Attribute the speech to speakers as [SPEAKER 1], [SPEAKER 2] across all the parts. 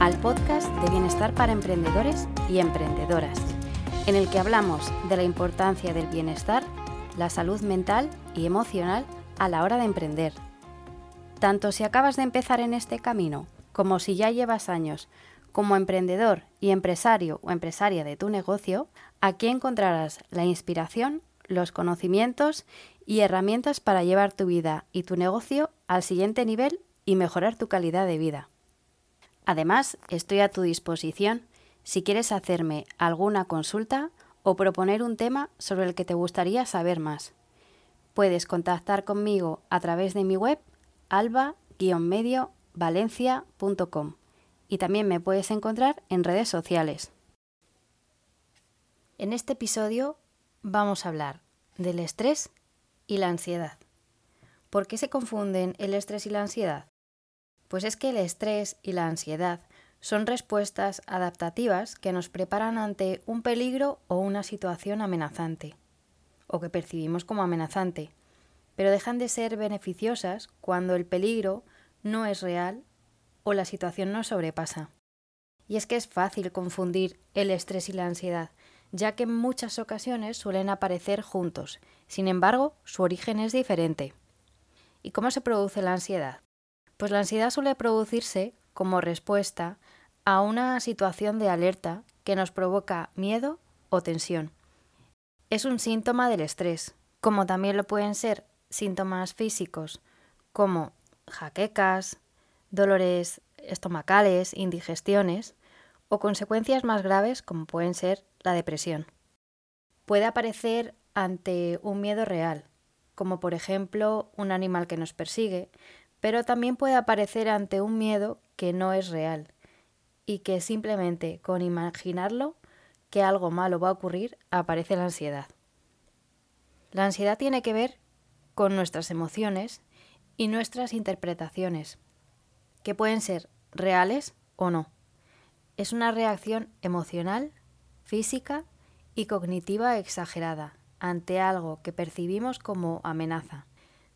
[SPEAKER 1] al podcast de bienestar para emprendedores y emprendedoras, en el que hablamos de la importancia del bienestar, la salud mental y emocional a la hora de emprender. Tanto si acabas de empezar en este camino como si ya llevas años como emprendedor y empresario o empresaria de tu negocio, aquí encontrarás la inspiración, los conocimientos y herramientas para llevar tu vida y tu negocio al siguiente nivel y mejorar tu calidad de vida. Además, estoy a tu disposición si quieres hacerme alguna consulta o proponer un tema sobre el que te gustaría saber más. Puedes contactar conmigo a través de mi web alba-valencia.com y también me puedes encontrar en redes sociales. En este episodio vamos a hablar del estrés y la ansiedad. ¿Por qué se confunden el estrés y la ansiedad? Pues es que el estrés y la ansiedad son respuestas adaptativas que nos preparan ante un peligro o una situación amenazante, o que percibimos como amenazante, pero dejan de ser beneficiosas cuando el peligro no es real o la situación nos sobrepasa. Y es que es fácil confundir el estrés y la ansiedad, ya que en muchas ocasiones suelen aparecer juntos. Sin embargo, su origen es diferente. ¿Y cómo se produce la ansiedad? Pues la ansiedad suele producirse como respuesta a una situación de alerta que nos provoca miedo o tensión. Es un síntoma del estrés, como también lo pueden ser síntomas físicos como jaquecas, dolores estomacales, indigestiones o consecuencias más graves como pueden ser la depresión. Puede aparecer ante un miedo real, como por ejemplo un animal que nos persigue, pero también puede aparecer ante un miedo que no es real y que simplemente con imaginarlo que algo malo va a ocurrir aparece la ansiedad. La ansiedad tiene que ver con nuestras emociones y nuestras interpretaciones, que pueden ser reales o no. Es una reacción emocional, física y cognitiva exagerada ante algo que percibimos como amenaza,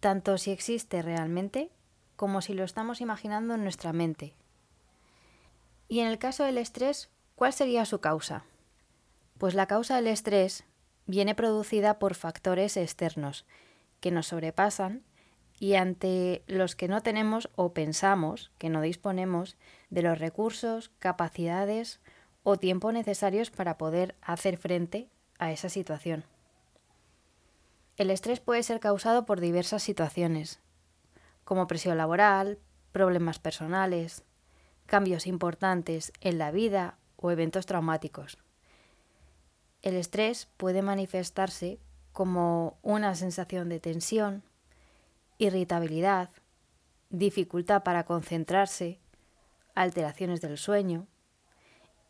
[SPEAKER 1] tanto si existe realmente como si lo estamos imaginando en nuestra mente. Y en el caso del estrés, ¿cuál sería su causa? Pues la causa del estrés viene producida por factores externos que nos sobrepasan y ante los que no tenemos o pensamos que no disponemos de los recursos, capacidades o tiempo necesarios para poder hacer frente a esa situación. El estrés puede ser causado por diversas situaciones, como presión laboral, problemas personales, cambios importantes en la vida o eventos traumáticos. El estrés puede manifestarse como una sensación de tensión, irritabilidad, dificultad para concentrarse, alteraciones del sueño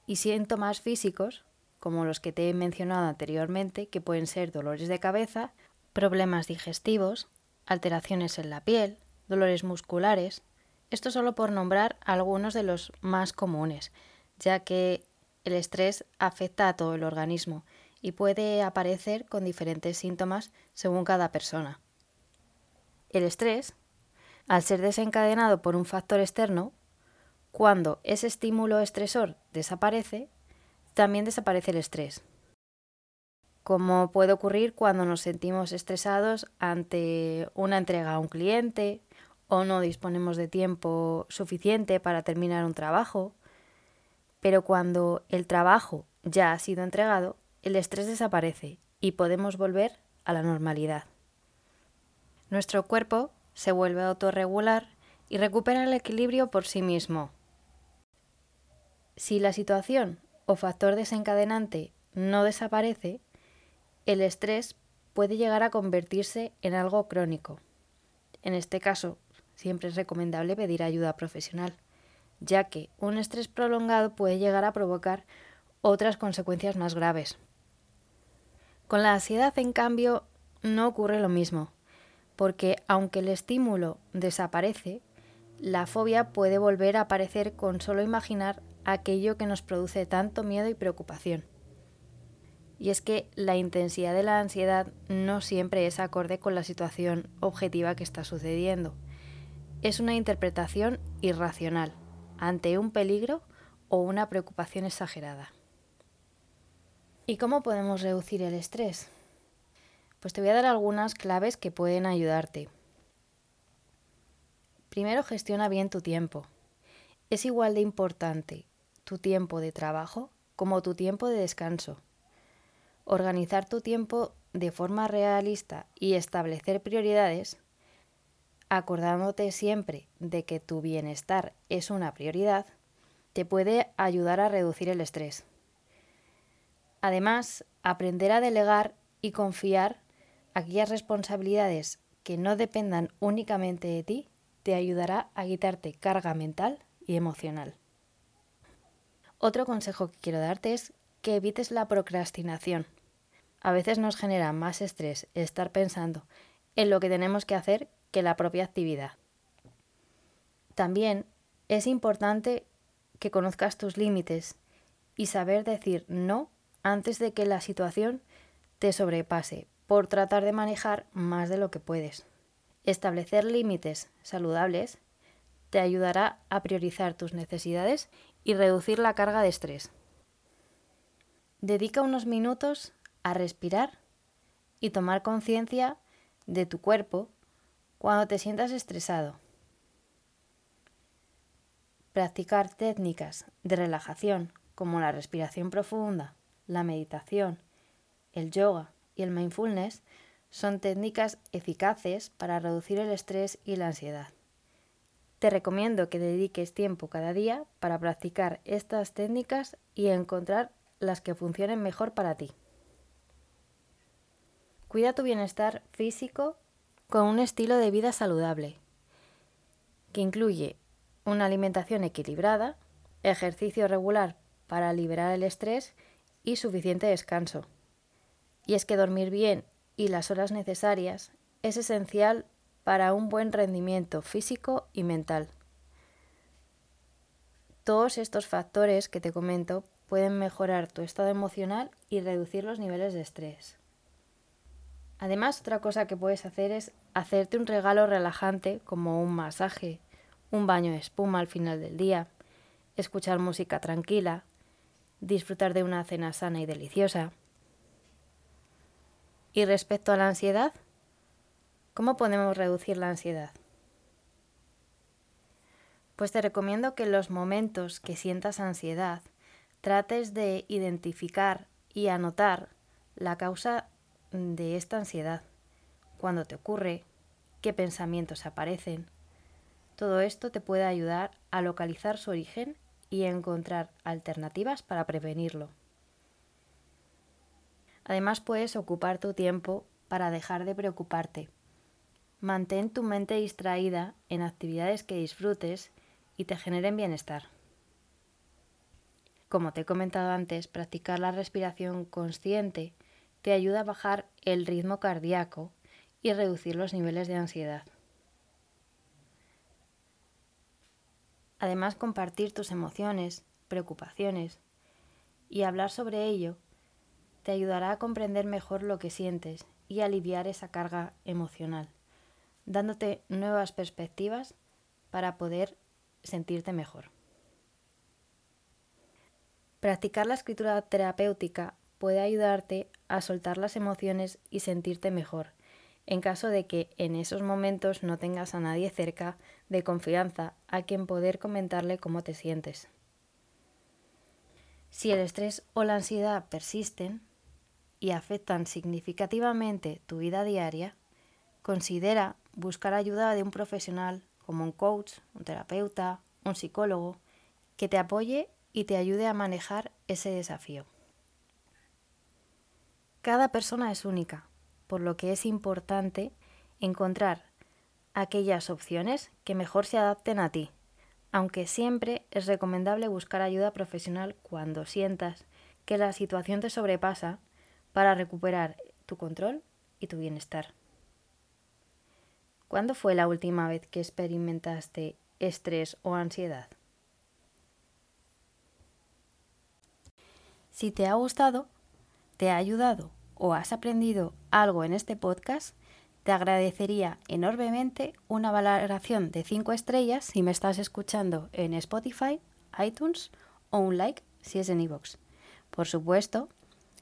[SPEAKER 1] y síntomas físicos como los que te he mencionado anteriormente, que pueden ser dolores de cabeza, problemas digestivos, alteraciones en la piel, dolores musculares. Esto solo por nombrar algunos de los más comunes, ya que el estrés afecta a todo el organismo y puede aparecer con diferentes síntomas según cada persona. El estrés, al ser desencadenado por un factor externo, cuando ese estímulo estresor desaparece, también desaparece el estrés como puede ocurrir cuando nos sentimos estresados ante una entrega a un cliente o no disponemos de tiempo suficiente para terminar un trabajo. Pero cuando el trabajo ya ha sido entregado, el estrés desaparece y podemos volver a la normalidad. Nuestro cuerpo se vuelve autorregular y recupera el equilibrio por sí mismo. Si la situación o factor desencadenante no desaparece, el estrés puede llegar a convertirse en algo crónico. En este caso, siempre es recomendable pedir ayuda profesional, ya que un estrés prolongado puede llegar a provocar otras consecuencias más graves. Con la ansiedad, en cambio, no ocurre lo mismo, porque aunque el estímulo desaparece, la fobia puede volver a aparecer con solo imaginar aquello que nos produce tanto miedo y preocupación y es que la intensidad de la ansiedad no siempre es acorde con la situación objetiva que está sucediendo. Es una interpretación irracional ante un peligro o una preocupación exagerada. ¿Y cómo podemos reducir el estrés? Pues te voy a dar algunas claves que pueden ayudarte. Primero, gestiona bien tu tiempo. Es igual de importante tu tiempo de trabajo como tu tiempo de descanso. Organizar tu tiempo de forma realista y establecer prioridades, acordándote siempre de que tu bienestar es una prioridad, te puede ayudar a reducir el estrés. Además, aprender a delegar y confiar aquellas responsabilidades que no dependan únicamente de ti te ayudará a quitarte carga mental y emocional. Otro consejo que quiero darte es que evites la procrastinación. A veces nos genera más estrés estar pensando en lo que tenemos que hacer que la propia actividad. También es importante que conozcas tus límites y saber decir no antes de que la situación te sobrepase por tratar de manejar más de lo que puedes. Establecer límites saludables te ayudará a priorizar tus necesidades y reducir la carga de estrés. Dedica unos minutos a respirar y tomar conciencia de tu cuerpo cuando te sientas estresado. Practicar técnicas de relajación como la respiración profunda, la meditación, el yoga y el mindfulness son técnicas eficaces para reducir el estrés y la ansiedad. Te recomiendo que dediques tiempo cada día para practicar estas técnicas y encontrar las que funcionen mejor para ti. Cuida tu bienestar físico con un estilo de vida saludable, que incluye una alimentación equilibrada, ejercicio regular para liberar el estrés y suficiente descanso. Y es que dormir bien y las horas necesarias es esencial para un buen rendimiento físico y mental. Todos estos factores que te comento pueden mejorar tu estado emocional y reducir los niveles de estrés. Además, otra cosa que puedes hacer es hacerte un regalo relajante como un masaje, un baño de espuma al final del día, escuchar música tranquila, disfrutar de una cena sana y deliciosa. Y respecto a la ansiedad, ¿cómo podemos reducir la ansiedad? Pues te recomiendo que en los momentos que sientas ansiedad trates de identificar y anotar la causa de esta ansiedad, cuándo te ocurre, qué pensamientos aparecen. Todo esto te puede ayudar a localizar su origen y encontrar alternativas para prevenirlo. Además puedes ocupar tu tiempo para dejar de preocuparte. Mantén tu mente distraída en actividades que disfrutes y te generen bienestar. Como te he comentado antes, practicar la respiración consciente te ayuda a bajar el ritmo cardíaco y reducir los niveles de ansiedad. Además, compartir tus emociones, preocupaciones y hablar sobre ello te ayudará a comprender mejor lo que sientes y aliviar esa carga emocional, dándote nuevas perspectivas para poder sentirte mejor. Practicar la escritura terapéutica puede ayudarte a soltar las emociones y sentirte mejor, en caso de que en esos momentos no tengas a nadie cerca de confianza a quien poder comentarle cómo te sientes. Si el estrés o la ansiedad persisten, y afectan significativamente tu vida diaria, considera buscar ayuda de un profesional como un coach, un terapeuta, un psicólogo, que te apoye y te ayude a manejar ese desafío. Cada persona es única, por lo que es importante encontrar aquellas opciones que mejor se adapten a ti, aunque siempre es recomendable buscar ayuda profesional cuando sientas que la situación te sobrepasa para recuperar tu control y tu bienestar. ¿Cuándo fue la última vez que experimentaste estrés o ansiedad? Si te ha gustado, te ha ayudado o has aprendido algo en este podcast, te agradecería enormemente una valoración de 5 estrellas si me estás escuchando en Spotify, iTunes o un like si es en iVoox. Por supuesto,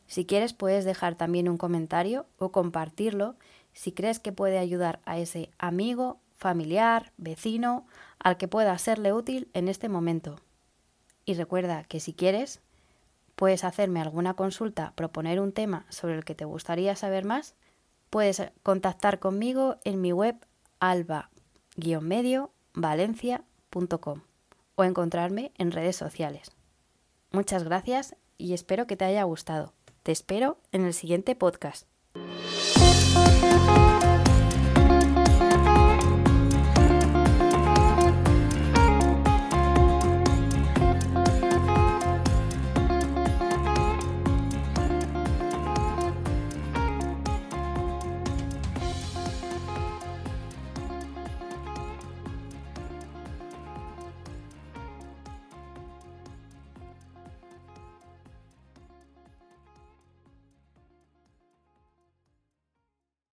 [SPEAKER 1] si quieres puedes dejar también un comentario o compartirlo si crees que puede ayudar a ese amigo, familiar, vecino, al que pueda serle útil en este momento. Y recuerda que si quieres, puedes hacerme alguna consulta, proponer un tema sobre el que te gustaría saber más, puedes contactar conmigo en mi web alba-medio-valencia.com o encontrarme en redes sociales. Muchas gracias y espero que te haya gustado. Te espero en el siguiente podcast.